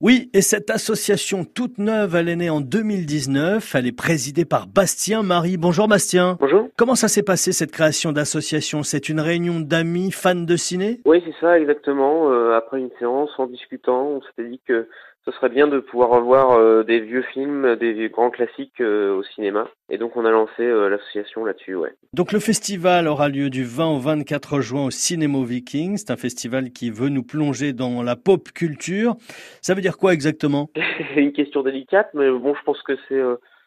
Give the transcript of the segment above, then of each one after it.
Oui, et cette association toute neuve, elle est née en 2019. Elle est présidée par Bastien Marie. Bonjour Bastien. Bonjour. Comment ça s'est passé cette création d'association? C'est une réunion d'amis fans de ciné? Oui, c'est ça exactement. Euh, après une séance, en discutant, on s'était dit que ce serait bien de pouvoir revoir euh, des vieux films, des grands classiques euh, au cinéma. Et donc on a lancé euh, l'association là-dessus, ouais. Donc le festival aura lieu du 20 au 24 juin au Cinéma Viking. C'est un festival qui veut nous plonger dans la pop culture. Ça veut dire quoi exactement? C'est une question délicate, mais bon, je pense que c'est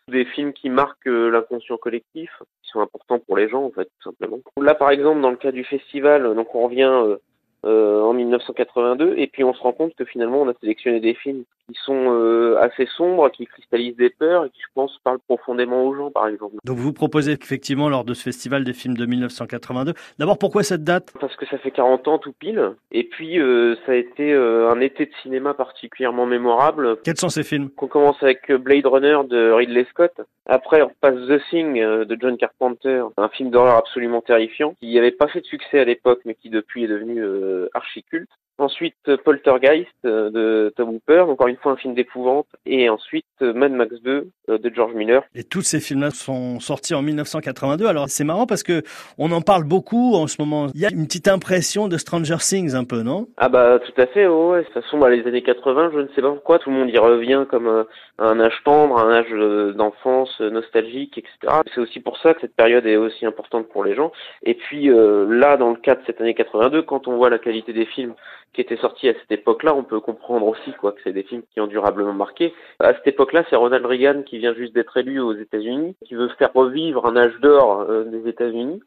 des films qui marquent l'inconscient collectif, qui sont importants pour les gens en fait, tout simplement. Là, par exemple, dans le cas du festival, donc on revient euh, en 1982 et puis on se rend compte que finalement on a sélectionné des films qui sont euh, assez sombres, qui cristallisent des peurs et qui je pense parlent profondément aux gens par exemple. Donc vous proposez effectivement lors de ce festival des films de 1982. D'abord pourquoi cette date? Parce que ça fait 40 ans tout pile et puis euh, ça a été un été de cinéma particulièrement mémorable. Quels sont ces films? On commence avec Blade Runner de Ridley Scott. Après on passe The Thing de John Carpenter, un film d'horreur absolument terrifiant qui n'avait pas fait de succès à l'époque mais qui depuis est devenu euh, archiculte. Ensuite, Poltergeist euh, de Tom Hooper, encore une fois un film d'épouvante. Et ensuite, euh, Mad Max 2 de George Miller. Et tous ces films-là sont sortis en 1982. Alors c'est marrant parce que on en parle beaucoup en ce moment. Il y a une petite impression de Stranger Things un peu, non? Ah bah tout à fait. ouais. De toute façon, bah, les années 80, je ne sais pas pourquoi, tout le monde y revient comme un, un âge tendre, un âge d'enfance nostalgique, etc. C'est aussi pour ça que cette période est aussi importante pour les gens. Et puis là, dans le cas de cette année 82, quand on voit la qualité des films qui étaient sortis à cette époque-là, on peut comprendre aussi quoi que c'est des films qui ont durablement marqué. À cette époque-là, c'est Ronald Reagan qui vient juste d'être élu aux États-Unis, qui veut faire revivre un âge d'or euh, des États-Unis.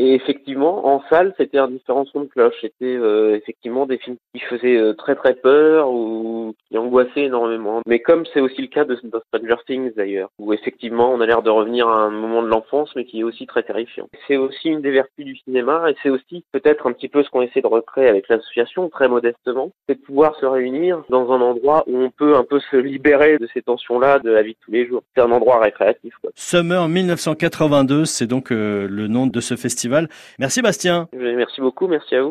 Et effectivement, en salle, c'était un différent son de cloche. C'était euh, effectivement des films qui faisaient euh, très très peur ou qui angoissaient énormément. Mais comme c'est aussi le cas de, de Stranger Things d'ailleurs, où effectivement on a l'air de revenir à un moment de l'enfance, mais qui est aussi très terrifiant. C'est aussi une des vertus du cinéma, et c'est aussi peut-être un petit peu ce qu'on essaie de recréer avec l'association, très modestement, c'est de pouvoir se réunir dans un endroit où on peut un peu se libérer de ces tensions-là de la vie de tous les jours. C'est un endroit récréatif. Quoi. Summer 1982, c'est donc euh, le nom de ce festival Merci Bastien. Merci beaucoup, merci à vous.